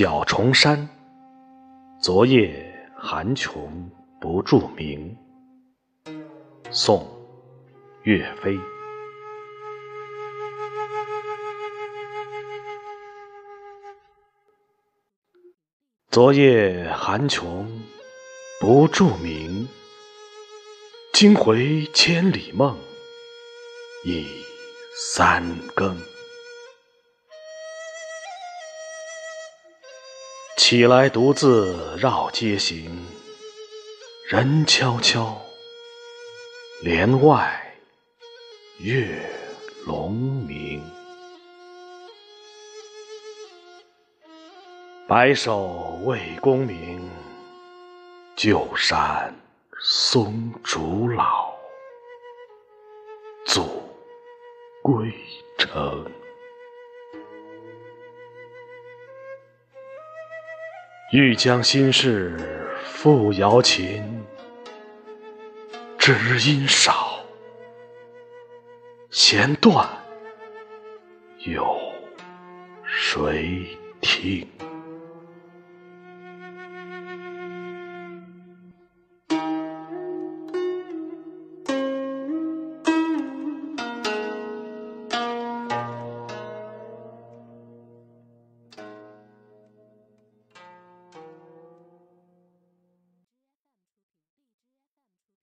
小重山，昨夜寒琼不著名。宋·岳飞。昨夜寒琼不著名，惊回千里梦，已三更。起来独自绕街行，人悄悄，帘外月胧明。白首为功名，旧山松竹老，阻归程。欲将心事付瑶琴，知音少，弦断，有谁听？